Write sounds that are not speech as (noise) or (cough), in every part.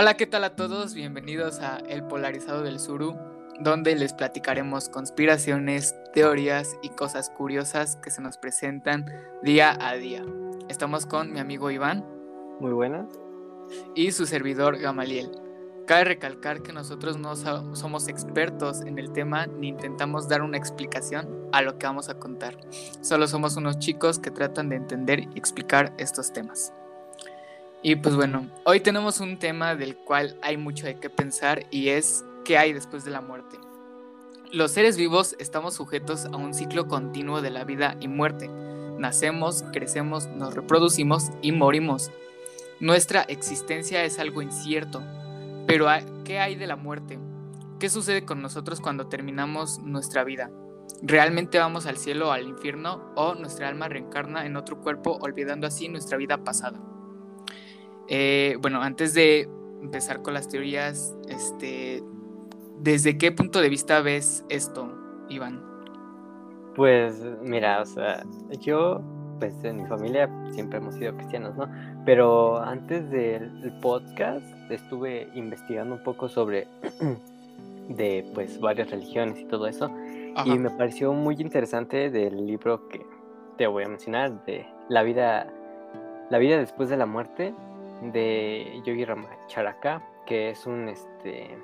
Hola, ¿qué tal a todos? Bienvenidos a El Polarizado del Suru, donde les platicaremos conspiraciones, teorías y cosas curiosas que se nos presentan día a día. Estamos con mi amigo Iván. Muy buenas. Y su servidor Gamaliel. Cabe recalcar que nosotros no somos expertos en el tema ni intentamos dar una explicación a lo que vamos a contar. Solo somos unos chicos que tratan de entender y explicar estos temas. Y pues bueno, hoy tenemos un tema del cual hay mucho de qué pensar y es qué hay después de la muerte. Los seres vivos estamos sujetos a un ciclo continuo de la vida y muerte. Nacemos, crecemos, nos reproducimos y morimos. Nuestra existencia es algo incierto, pero ¿qué hay de la muerte? ¿Qué sucede con nosotros cuando terminamos nuestra vida? ¿Realmente vamos al cielo o al infierno o nuestra alma reencarna en otro cuerpo olvidando así nuestra vida pasada? Eh, bueno, antes de empezar con las teorías, este, ¿desde qué punto de vista ves esto, Iván? Pues mira, o sea, yo, pues en mi familia siempre hemos sido cristianos, ¿no? Pero antes del podcast estuve investigando un poco sobre (clears throat) de pues varias religiones y todo eso y me pareció muy interesante del libro que te voy a mencionar de la vida la vida después de la muerte de Yogi Ramacharaka que es un este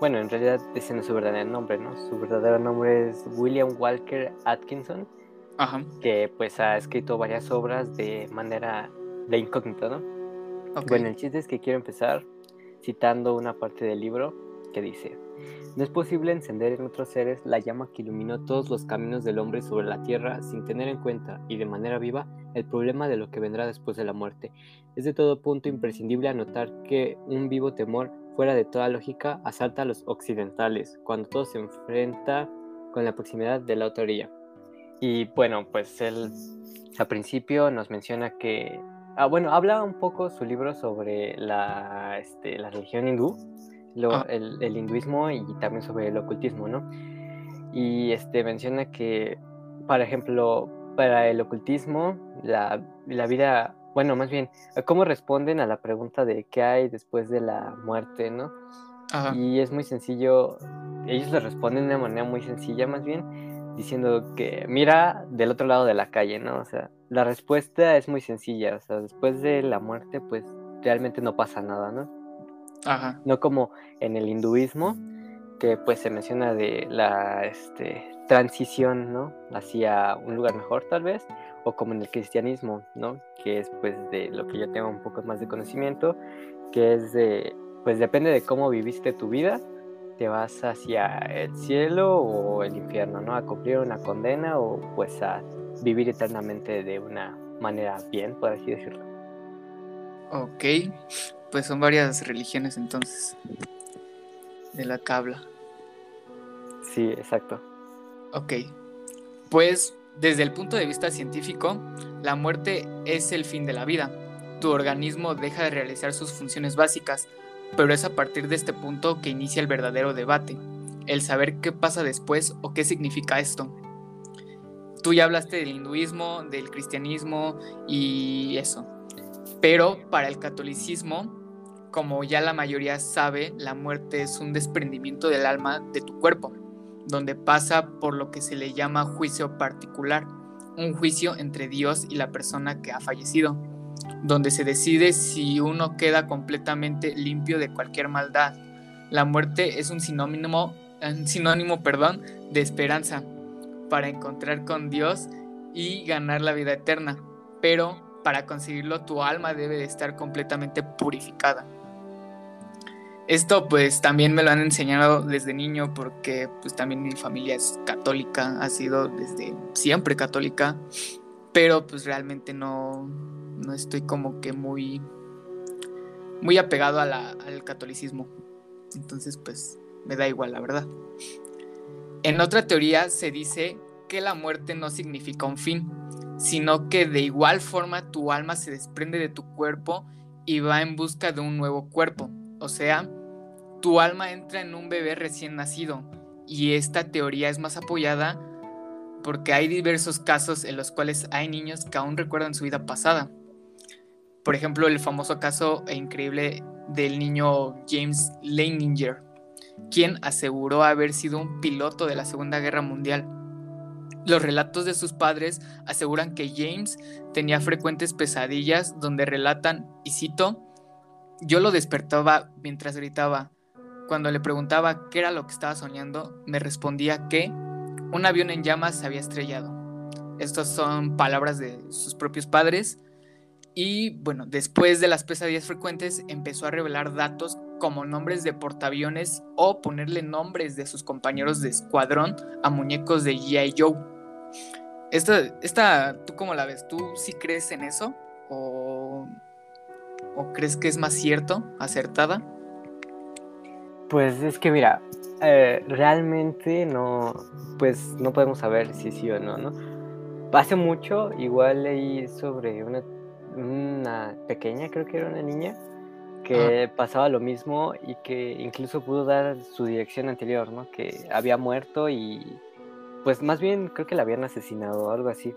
bueno en realidad ese no es su verdadero nombre no su verdadero nombre es William Walker Atkinson que pues ha escrito varias obras de manera de incógnito, ¿no? Bueno, el chiste es que quiero empezar citando una parte del libro que dice, no es posible encender en otros seres la llama que iluminó todos los caminos del hombre sobre la tierra sin tener en cuenta y de manera viva el problema de lo que vendrá después de la muerte. Es de todo punto imprescindible anotar que un vivo temor fuera de toda lógica asalta a los occidentales cuando todo se enfrenta con la proximidad de la autoría. Y bueno, pues él al principio nos menciona que Ah, bueno, habla un poco su libro sobre la, este, la religión hindú, ah. el, hinduismo y también sobre el ocultismo, ¿no? Y este, menciona que, por ejemplo, para el ocultismo, la, vida, bueno, más bien, cómo responden a la pregunta de qué hay después de la muerte, ¿no? Y es muy sencillo, ellos le responden de una manera muy sencilla, más bien, diciendo que mira del otro lado de la calle, ¿no? O sea, la respuesta es muy sencilla, o sea, después de la muerte, pues realmente no pasa nada, ¿no? Ajá. No como en el hinduismo, que pues se menciona de la este, transición, ¿no? Hacia un lugar mejor tal vez, o como en el cristianismo, ¿no? Que es pues de lo que yo tengo un poco más de conocimiento, que es de, pues depende de cómo viviste tu vida, te vas hacia el cielo o el infierno, ¿no? A cumplir una condena o pues a vivir eternamente de una manera bien, por así decirlo. Ok, pues son varias religiones entonces de la cabla. Sí, exacto. Ok, pues desde el punto de vista científico, la muerte es el fin de la vida. Tu organismo deja de realizar sus funciones básicas, pero es a partir de este punto que inicia el verdadero debate, el saber qué pasa después o qué significa esto tú ya hablaste del hinduismo, del cristianismo y eso. Pero para el catolicismo, como ya la mayoría sabe, la muerte es un desprendimiento del alma de tu cuerpo, donde pasa por lo que se le llama juicio particular, un juicio entre Dios y la persona que ha fallecido, donde se decide si uno queda completamente limpio de cualquier maldad. La muerte es un sinónimo, sinónimo perdón, de esperanza, para encontrar con Dios y ganar la vida eterna. Pero para conseguirlo tu alma debe de estar completamente purificada. Esto pues también me lo han enseñado desde niño porque pues también mi familia es católica, ha sido desde siempre católica, pero pues realmente no, no estoy como que muy, muy apegado al catolicismo. Entonces pues me da igual la verdad. En otra teoría se dice que la muerte no significa un fin, sino que de igual forma tu alma se desprende de tu cuerpo y va en busca de un nuevo cuerpo. O sea, tu alma entra en un bebé recién nacido y esta teoría es más apoyada porque hay diversos casos en los cuales hay niños que aún recuerdan su vida pasada. Por ejemplo, el famoso caso e increíble del niño James Leininger, quien aseguró haber sido un piloto de la Segunda Guerra Mundial. Los relatos de sus padres aseguran que James tenía frecuentes pesadillas donde relatan, y cito, yo lo despertaba mientras gritaba. Cuando le preguntaba qué era lo que estaba soñando, me respondía que un avión en llamas se había estrellado. Estas son palabras de sus propios padres. Y bueno, después de las pesadillas frecuentes, empezó a revelar datos como nombres de portaaviones o ponerle nombres de sus compañeros de escuadrón a muñecos de G.I. Joe. Esta, esta, ¿tú cómo la ves? ¿Tú sí crees en eso? ¿O, o crees que es más cierto, acertada? Pues es que mira, eh, realmente no, pues no podemos saber si sí o no, ¿no? Hace mucho igual leí sobre una, una pequeña, creo que era una niña, que pasaba lo mismo y que incluso pudo dar su dirección anterior, ¿no? Que había muerto y pues más bien creo que la habían asesinado o algo así.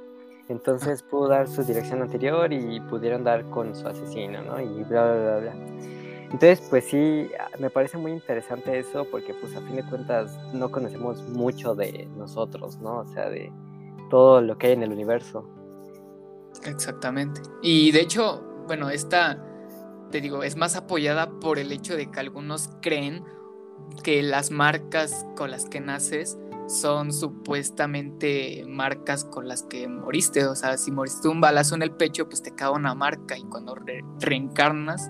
Entonces pudo dar su dirección anterior y pudieron dar con su asesino, ¿no? Y bla, bla, bla, bla. Entonces, pues sí, me parece muy interesante eso porque pues a fin de cuentas no conocemos mucho de nosotros, ¿no? O sea, de todo lo que hay en el universo. Exactamente. Y de hecho, bueno, esta, te digo, es más apoyada por el hecho de que algunos creen que las marcas con las que naces son supuestamente marcas con las que moriste. O sea, si moriste un balazo en el pecho, pues te cae una marca y cuando reencarnas,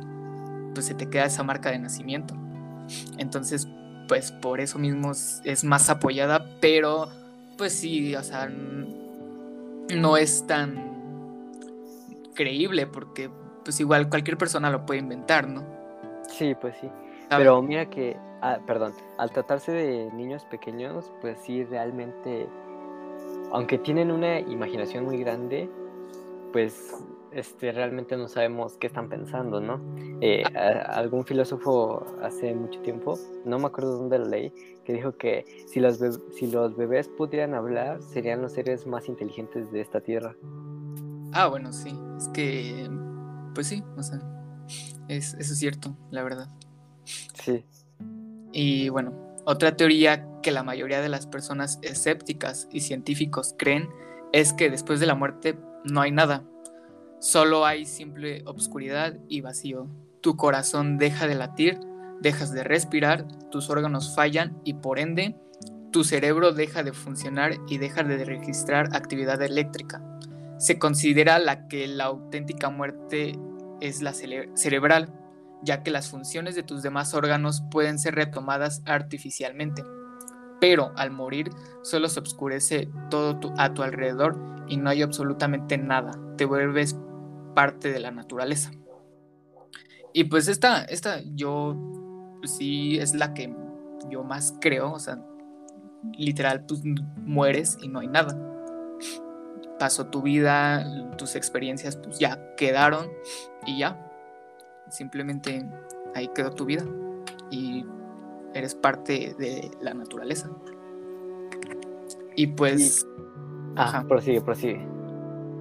pues se te queda esa marca de nacimiento. Entonces, pues por eso mismo es más apoyada, pero pues sí, o sea, no es tan creíble porque pues igual cualquier persona lo puede inventar, ¿no? Sí, pues sí. Pero mira que, ah, perdón, al tratarse de niños pequeños, pues sí, realmente, aunque tienen una imaginación muy grande, pues este, realmente no sabemos qué están pensando, ¿no? Eh, algún filósofo hace mucho tiempo, no me acuerdo dónde lo leí, que dijo que si los, si los bebés pudieran hablar, serían los seres más inteligentes de esta tierra. Ah, bueno, sí, es que, pues sí, o sea, es, eso es cierto, la verdad. Sí. Y bueno, otra teoría que la mayoría de las personas escépticas y científicos creen es que después de la muerte no hay nada, solo hay simple obscuridad y vacío. Tu corazón deja de latir, dejas de respirar, tus órganos fallan y por ende tu cerebro deja de funcionar y deja de registrar actividad eléctrica. Se considera la que la auténtica muerte es la cerebral, ya que las funciones de tus demás órganos pueden ser retomadas artificialmente. Pero al morir solo se oscurece todo a tu alrededor y no hay absolutamente nada. Te vuelves parte de la naturaleza. Y pues esta, esta yo pues sí es la que yo más creo, o sea, literal, tú mueres y no hay nada. Pasó tu vida, tus experiencias pues ya quedaron y ya. Simplemente ahí quedó tu vida y eres parte de la naturaleza. Y pues... Ajá, prosigue, prosigue.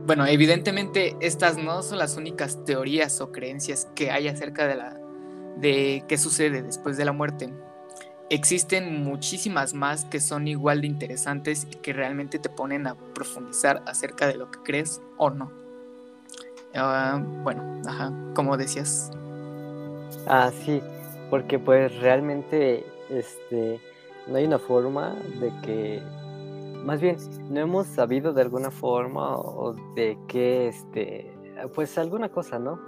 Bueno, evidentemente estas no son las únicas teorías o creencias que hay acerca de la de qué sucede después de la muerte. Existen muchísimas más que son igual de interesantes y que realmente te ponen a profundizar acerca de lo que crees o no. Ah, bueno, ajá, como decías. Ah, sí, porque pues realmente este, no hay una forma de que, más bien, no hemos sabido de alguna forma o de que, este, pues alguna cosa, ¿no?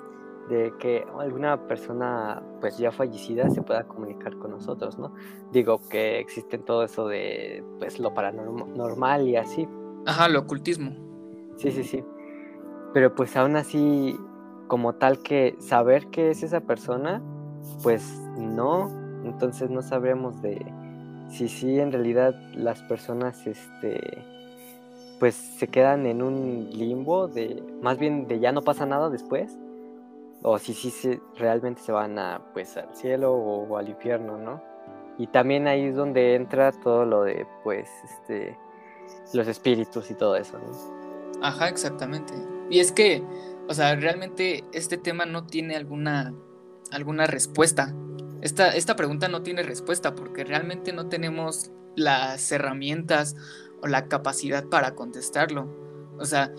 de que alguna persona pues ya fallecida se pueda comunicar con nosotros, ¿no? Digo que existe todo eso de pues lo paranormal y así. Ajá, lo ocultismo. Sí, sí, sí. Pero pues aún así, como tal que saber que es esa persona, pues no. Entonces no sabremos de si sí en realidad las personas este pues se quedan en un limbo de más bien de ya no pasa nada después o si sí se, realmente se van a pues al cielo o, al infierno, ¿no? Y también ahí es donde entra todo lo de pues este los espíritus y todo eso, ¿no? Ajá, exactamente. Y es que, o sea, realmente este tema no tiene alguna alguna respuesta. Esta, esta pregunta no tiene respuesta porque realmente no tenemos las herramientas o la capacidad para contestarlo. O sea,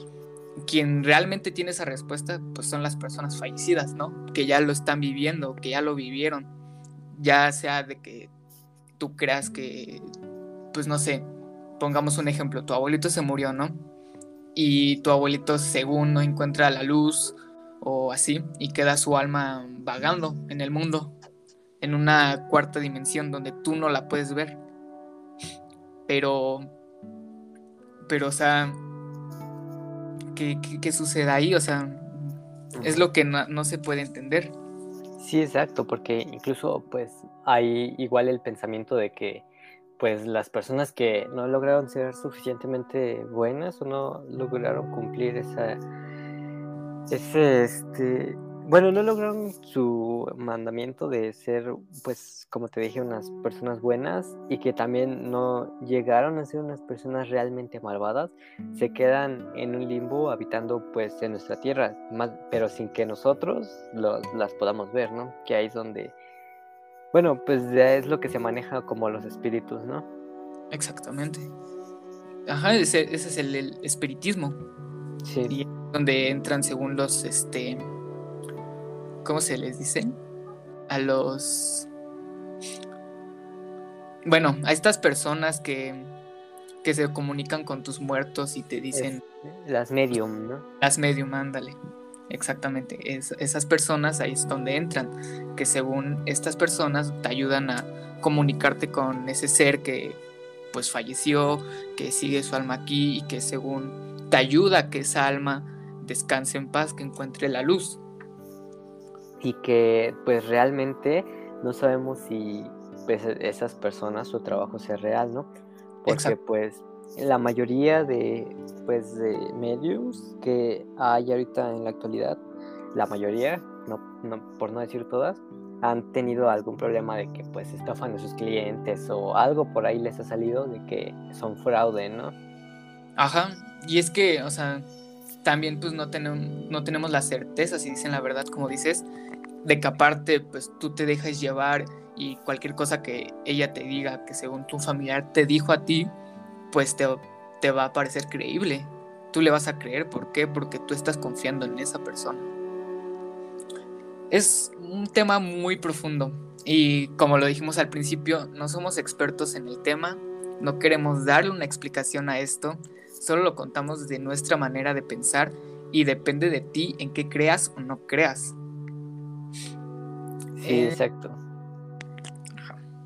quien realmente tiene esa respuesta, pues son las personas fallecidas, ¿no? Que ya lo están viviendo, que ya lo vivieron. Ya sea de que tú creas que, pues no sé, pongamos un ejemplo, tu abuelito se murió, ¿no? Y tu abuelito según no encuentra la luz o así, y queda su alma vagando en el mundo, en una cuarta dimensión donde tú no la puedes ver. Pero, pero, o sea, ¿qué, qué, sucede ahí? O sea, es lo que no, no se puede entender. Sí, exacto, porque incluso pues hay igual el pensamiento de que pues las personas que no lograron ser suficientemente buenas o no lograron cumplir esa ese este bueno, no lograron su mandamiento de ser, pues, como te dije, unas personas buenas y que también no llegaron a ser unas personas realmente malvadas, se quedan en un limbo habitando, pues, en nuestra tierra, más, pero sin que nosotros las podamos ver, ¿no? Que ahí es donde, bueno, pues ya es lo que se maneja como los espíritus, ¿no? Exactamente. Ajá, ese, ese es el, espiritismo. Sí. Y donde entran según los, este ¿cómo se les dice? A los... Bueno, a estas personas que, que se comunican con tus muertos y te dicen... las medium, ¿no? Las medium, ándale. Exactamente. esas personas ahí es donde entran. Que según estas personas te ayudan a comunicarte con ese ser que pues falleció, que sigue su alma aquí y que según te ayuda a que esa alma descanse en paz, que encuentre la luz y que pues realmente no sabemos si pues, esas personas su trabajo sea real, ¿no? Porque pues la mayoría de pues de medios que hay ahorita en la actualidad, la mayoría, no, por no decir todas, han tenido algún problema de que pues estafan a sus clientes o algo por ahí les ha salido de que son fraude, ¿no? Ajá, y es que, o sea, también pues no tenemos, no tenemos la certeza si dicen la verdad, como dices, de que aparte pues tú te dejas llevar y cualquier cosa que ella te diga que según tu familiar te dijo a ti, pues te, te va a parecer creíble. Tú le vas a creer, ¿por qué? Porque tú estás confiando en esa persona. Es un tema muy profundo y como lo dijimos al principio, no somos expertos en el tema, no queremos darle una explicación a esto, solo lo contamos de nuestra manera de pensar y depende de ti en qué creas o no creas. Sí, eh, exacto.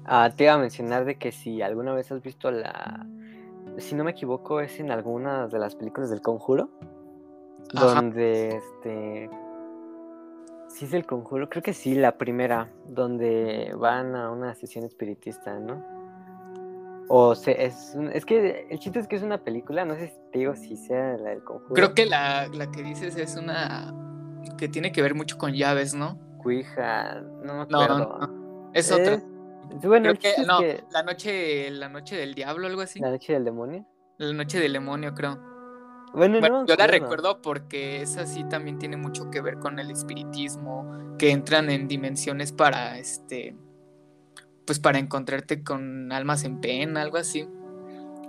Ah, te iba a mencionar de que si alguna vez has visto la. Si no me equivoco, es en alguna de las películas del conjuro. Donde este. Sí, es el conjuro, creo que sí, la primera, donde van a una sesión espiritista, ¿no? O sea, es, es que el chiste es que es una película, no sé si te digo si sea la del conjuro. Creo que la, la que dices es una que tiene que ver mucho con llaves, ¿no? Cuija, no me acuerdo. No, es otra. Bueno, no, la noche, la noche del diablo, algo así. La noche del demonio. La noche del demonio, creo. Bueno, no, yo la recuerdo porque esa sí también tiene mucho que ver con el espiritismo, que entran en dimensiones para este pues para encontrarte con almas en pena, algo así.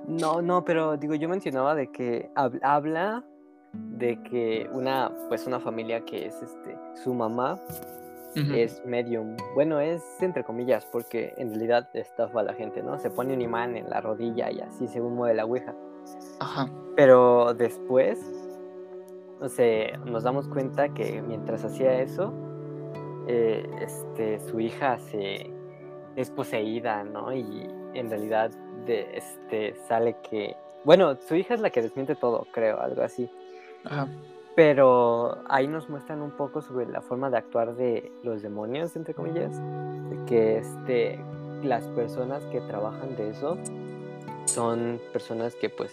No, no, pero digo, yo mencionaba de que habla de que una pues una familia que es este su mamá es medium. Bueno, es entre comillas, porque en realidad estafa a la gente, ¿no? Se pone un imán en la rodilla y así según mueve la ouija. Ajá. Pero después, o sea, nos damos cuenta que mientras hacía eso, eh, este, su hija se es poseída, ¿no? Y en realidad de, este, sale que... Bueno, su hija es la que desmiente todo, creo, algo así. Ajá. Pero ahí nos muestran un poco sobre la forma de actuar de los demonios, entre comillas, que este, las personas que trabajan de eso son personas que pues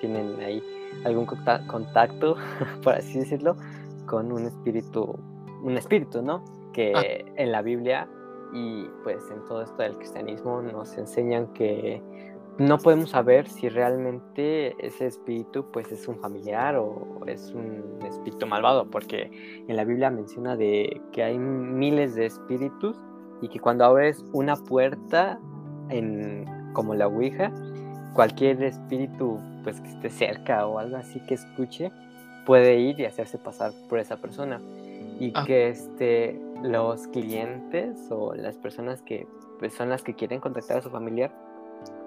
tienen ahí algún contacto, (laughs) por así decirlo, con un espíritu, un espíritu, ¿no? Que ah. en la Biblia y pues en todo esto del cristianismo nos enseñan que no podemos saber si realmente ese espíritu pues es un familiar o es un espíritu malvado, porque en la Biblia menciona de que hay miles de espíritus y que cuando abres una puerta en como la Ouija, cualquier espíritu pues que esté cerca o algo así que escuche puede ir y hacerse pasar por esa persona y ah. que este los clientes o las personas que pues, son las que quieren contactar a su familiar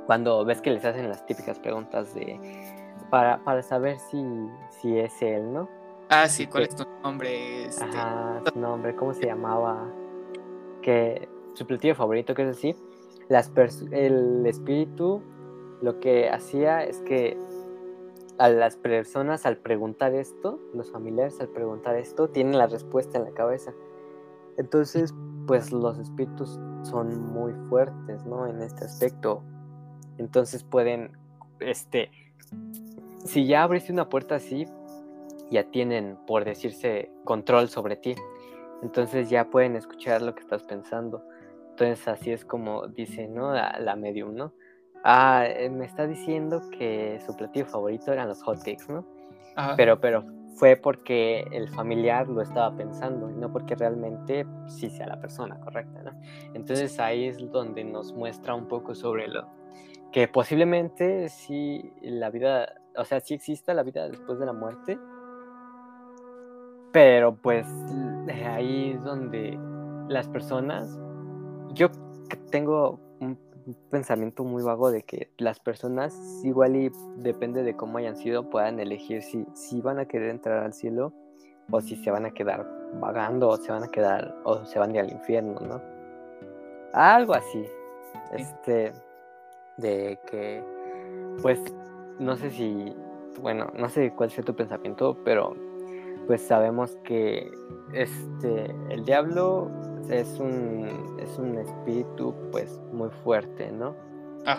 cuando ves que les hacen las típicas preguntas de para, para saber si, si es él, ¿no? Ah, sí, ¿cuál es tu nombre? Este... Ajá, nombre, ¿cómo se llamaba? Que su platillo favorito, que es así. Las el espíritu lo que hacía es que a las personas al preguntar esto, los familiares al preguntar esto, tienen la respuesta en la cabeza. Entonces, pues los espíritus son muy fuertes, ¿no? En este aspecto. Entonces pueden, este, si ya abriste una puerta así, ya tienen, por decirse, control sobre ti. Entonces ya pueden escuchar lo que estás pensando. Entonces así es como dice, ¿no? La, medium, ¿no? Ah, eh, me está diciendo que su platillo favorito eran los hotcakes, ¿no? Pero, pero fue porque el familiar lo estaba pensando y no porque realmente sí sea la persona correcta, ¿no? Entonces ahí es donde nos muestra un poco sobre lo, que posiblemente sí la vida, o sea, sí exista la vida después de la muerte, pero pues ahí es donde las personas, yo tengo un pensamiento muy vago de que las personas igual y depende de cómo hayan sido puedan elegir si, si van a querer entrar al cielo o si se van a quedar vagando o se van a quedar o se van a ir al infierno, ¿no? Algo así. Este de que, pues, no sé si, bueno, no sé cuál sea tu pensamiento, pero pues sabemos que este, el diablo es un, es un espíritu pues muy fuerte, ¿no?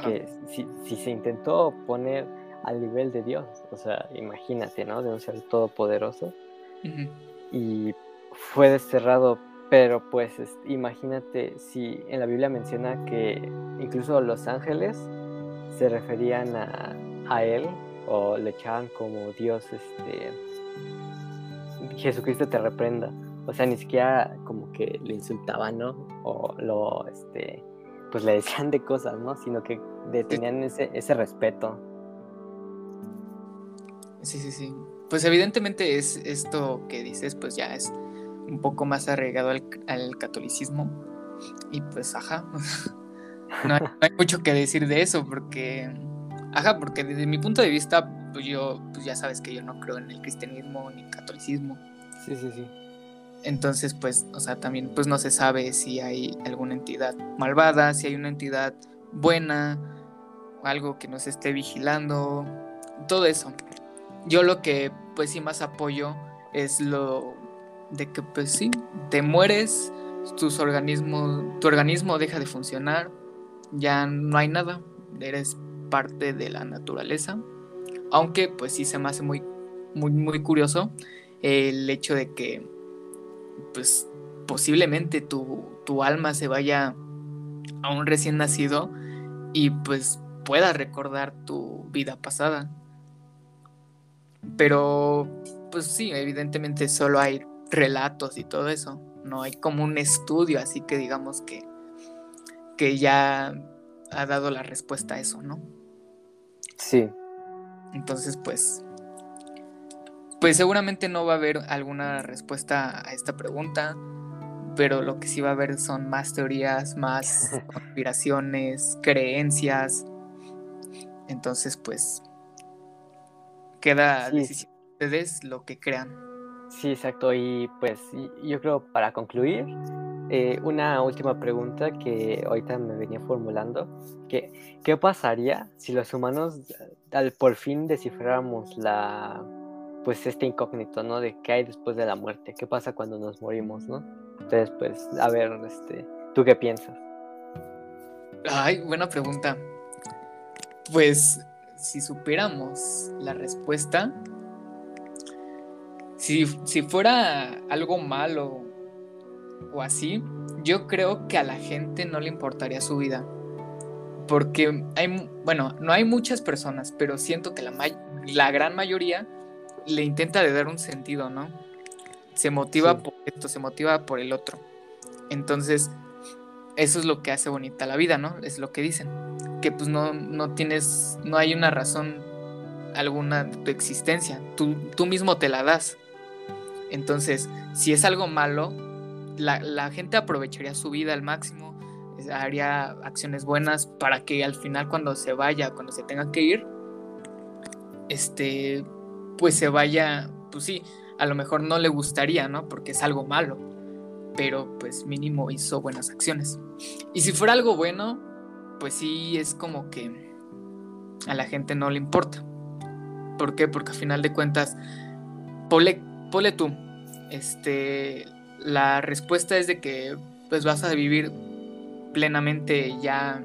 Que si, si, se intentó poner al nivel de Dios, o sea, imagínate, ¿no? De un ser todopoderoso. Y fue desterrado, pero pues imagínate si en la Biblia menciona que incluso los ángeles se referían a, él o le echaban como Dios, este, Jesucristo te reprenda. O sea, ni siquiera como que le insultaban, ¿no? O lo, este, pues le decían de cosas, ¿no? Sino que tenían ese, ese respeto. Sí, sí, sí. Pues evidentemente es esto que dices, pues ya es un poco más arraigado al, al catolicismo. Y pues, ajá. (laughs) No hay, mucho que decir de eso, porque, ajá, porque desde mi punto de vista, pues yo, pues ya sabes que yo no creo en el cristianismo ni catolicismo. Sí, sí, sí. Entonces, pues, o sea, también, pues no se sabe si hay alguna entidad malvada, si hay una entidad buena, algo que nos esté vigilando, todo eso. Yo lo que, pues sí, más apoyo es lo de que, pues sí, te mueres, tus organismos, tu organismo deja de funcionar, ya no hay nada, eres parte de la naturaleza. Aunque pues sí se me hace muy, muy, muy curioso el hecho de que pues posiblemente tu, tu alma se vaya a un recién nacido y pues pueda recordar tu vida pasada. Pero pues sí, evidentemente solo hay relatos y todo eso. No hay como un estudio así que digamos que que ya ha dado la respuesta a eso, ¿no? Sí. Entonces, pues, pues seguramente no va a haber alguna respuesta a esta pregunta, pero lo que sí va a haber son más teorías, más (laughs) conspiraciones, creencias. Entonces, pues, queda a decisión de ustedes lo que crean. Sí, exacto. Y pues yo creo para concluir, eh, una última pregunta que ahorita me venía formulando, que, ¿qué pasaría si los humanos al por fin descifráramos la, pues este incógnito, ¿no? De qué hay después de la muerte, qué pasa cuando nos morimos, ¿no? Entonces, pues, a ver, este, ¿tú qué piensas? Ay, buena pregunta. Pues, si supiéramos la respuesta, si, si fuera algo malo o así, yo creo que a la gente no le importaría su vida. porque hay, bueno, no hay muchas personas, pero siento que la, la gran mayoría le intenta de dar un sentido, ¿no? Se motiva por esto, se motiva por el otro. Entonces, eso es lo que hace bonita la vida, ¿no? Es lo que dicen. Que pues no, no tienes, no hay una razón alguna de tu existencia. Tú, tú mismo te la das. Entonces, si es algo malo, la, la gente aprovecharía su vida al máximo, haría acciones buenas para que al final cuando se vaya, cuando se tenga que ir, este, pues se vaya, pues sí, a lo mejor no le gustaría, ¿no? Porque es algo malo, pero pues mínimo hizo buenas acciones. Y si fuera algo bueno, pues sí es como que a la gente no le importa. ¿Por qué? Porque al final de cuentas, pole, pole tú, este, la respuesta es de que pues vas a vivir plenamente ya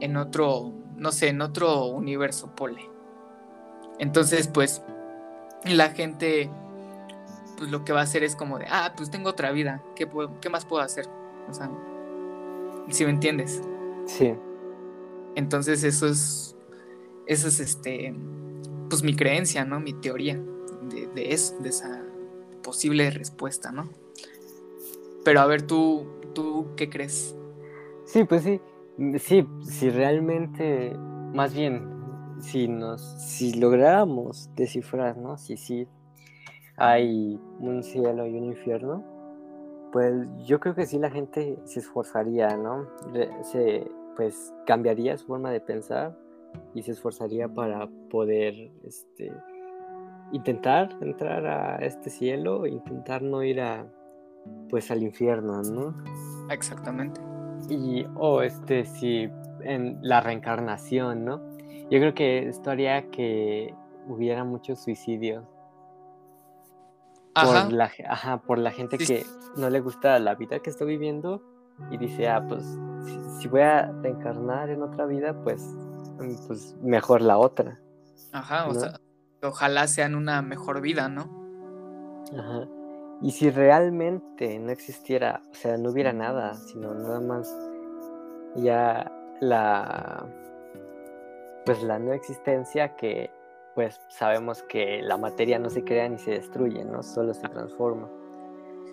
en otro, no sé, en otro universo, pole. Entonces, pues, la gente, pues lo que va a hacer es como de, ah, pues tengo otra vida, ¿qué, qué más puedo hacer? O sea, si me entiendes. Sí. Entonces, eso es, eso es, este, pues mi creencia, ¿no? Mi teoría de, de eso, de esa posible respuesta, ¿no? Pero a ver, tú, ¿tú qué crees? Sí, pues sí. Sí, si realmente, más bien, si nos, si lográramos descifrar, ¿no? Si sí hay un cielo y un infierno, pues yo creo que sí la gente se esforzaría, ¿no? Se, pues cambiaría su forma de pensar y se esforzaría para poder, este, intentar entrar a este cielo, intentar no ir a, pues al infierno, ¿no? Exactamente. Y, o este, si en la reencarnación, ¿no? Yo creo que esto haría que hubiera muchos suicidios. Ajá. Por la, ajá, por la gente que no le gusta la vida que está viviendo y dice, ah, pues si, voy a reencarnar en otra vida, pues, pues mejor la otra. Ajá, o sea, ojalá sean una mejor vida, ¿no? Ajá. Y si realmente no existiera, o sea, no hubiera nada, sino nada más ya la pues la no existencia que pues sabemos que la materia no se crea ni se destruye, ¿no? Solo se transforma.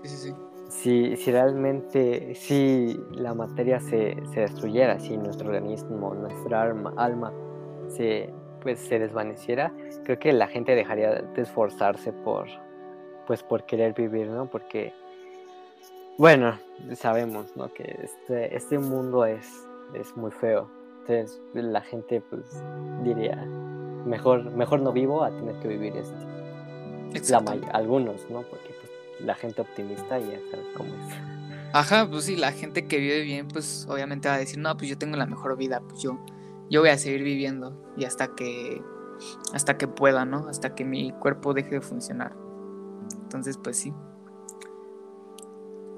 Sí, sí, sí. Si, si realmente, si la materia se, se, destruyera, si nuestro organismo, nuestra alma, alma se, pues, se desvaneciera, creo que la gente dejaría de esforzarse por, pues por querer vivir, ¿no? Porque, bueno, sabemos, ¿no? Que este, este mundo es, es muy feo. Entonces la gente pues diría, mejor, mejor no vivo a tener que vivir esto. La algunos, ¿no? Porque pues, la gente optimista ya sabes cómo es. Ajá, pues sí, la gente que vive bien, pues obviamente va a decir, no, pues yo tengo la mejor vida, pues yo, yo voy a seguir viviendo y hasta que, hasta que pueda, ¿no? Hasta que mi cuerpo deje de funcionar. Entonces, pues sí.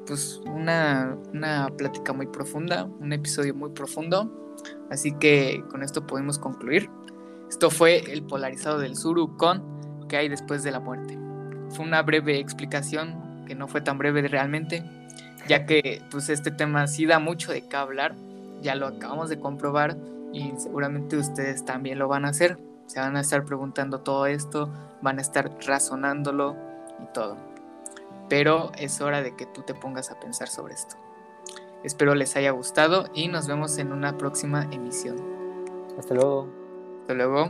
Pues una, una plática muy profunda, un episodio muy profundo. Así que con esto podemos concluir. Esto fue el polarizado del Suru con qué hay después de la muerte. Fue una breve explicación, que no fue tan breve realmente, ya que pues este tema sí da mucho de qué hablar, ya lo acabamos de comprobar y seguramente ustedes también lo van a hacer. Se van a estar preguntando todo esto, van a estar razonándolo, y todo. Pero es hora de que tú te pongas a pensar sobre esto. Espero les haya gustado y nos vemos en una próxima emisión. Hasta luego. Hasta luego.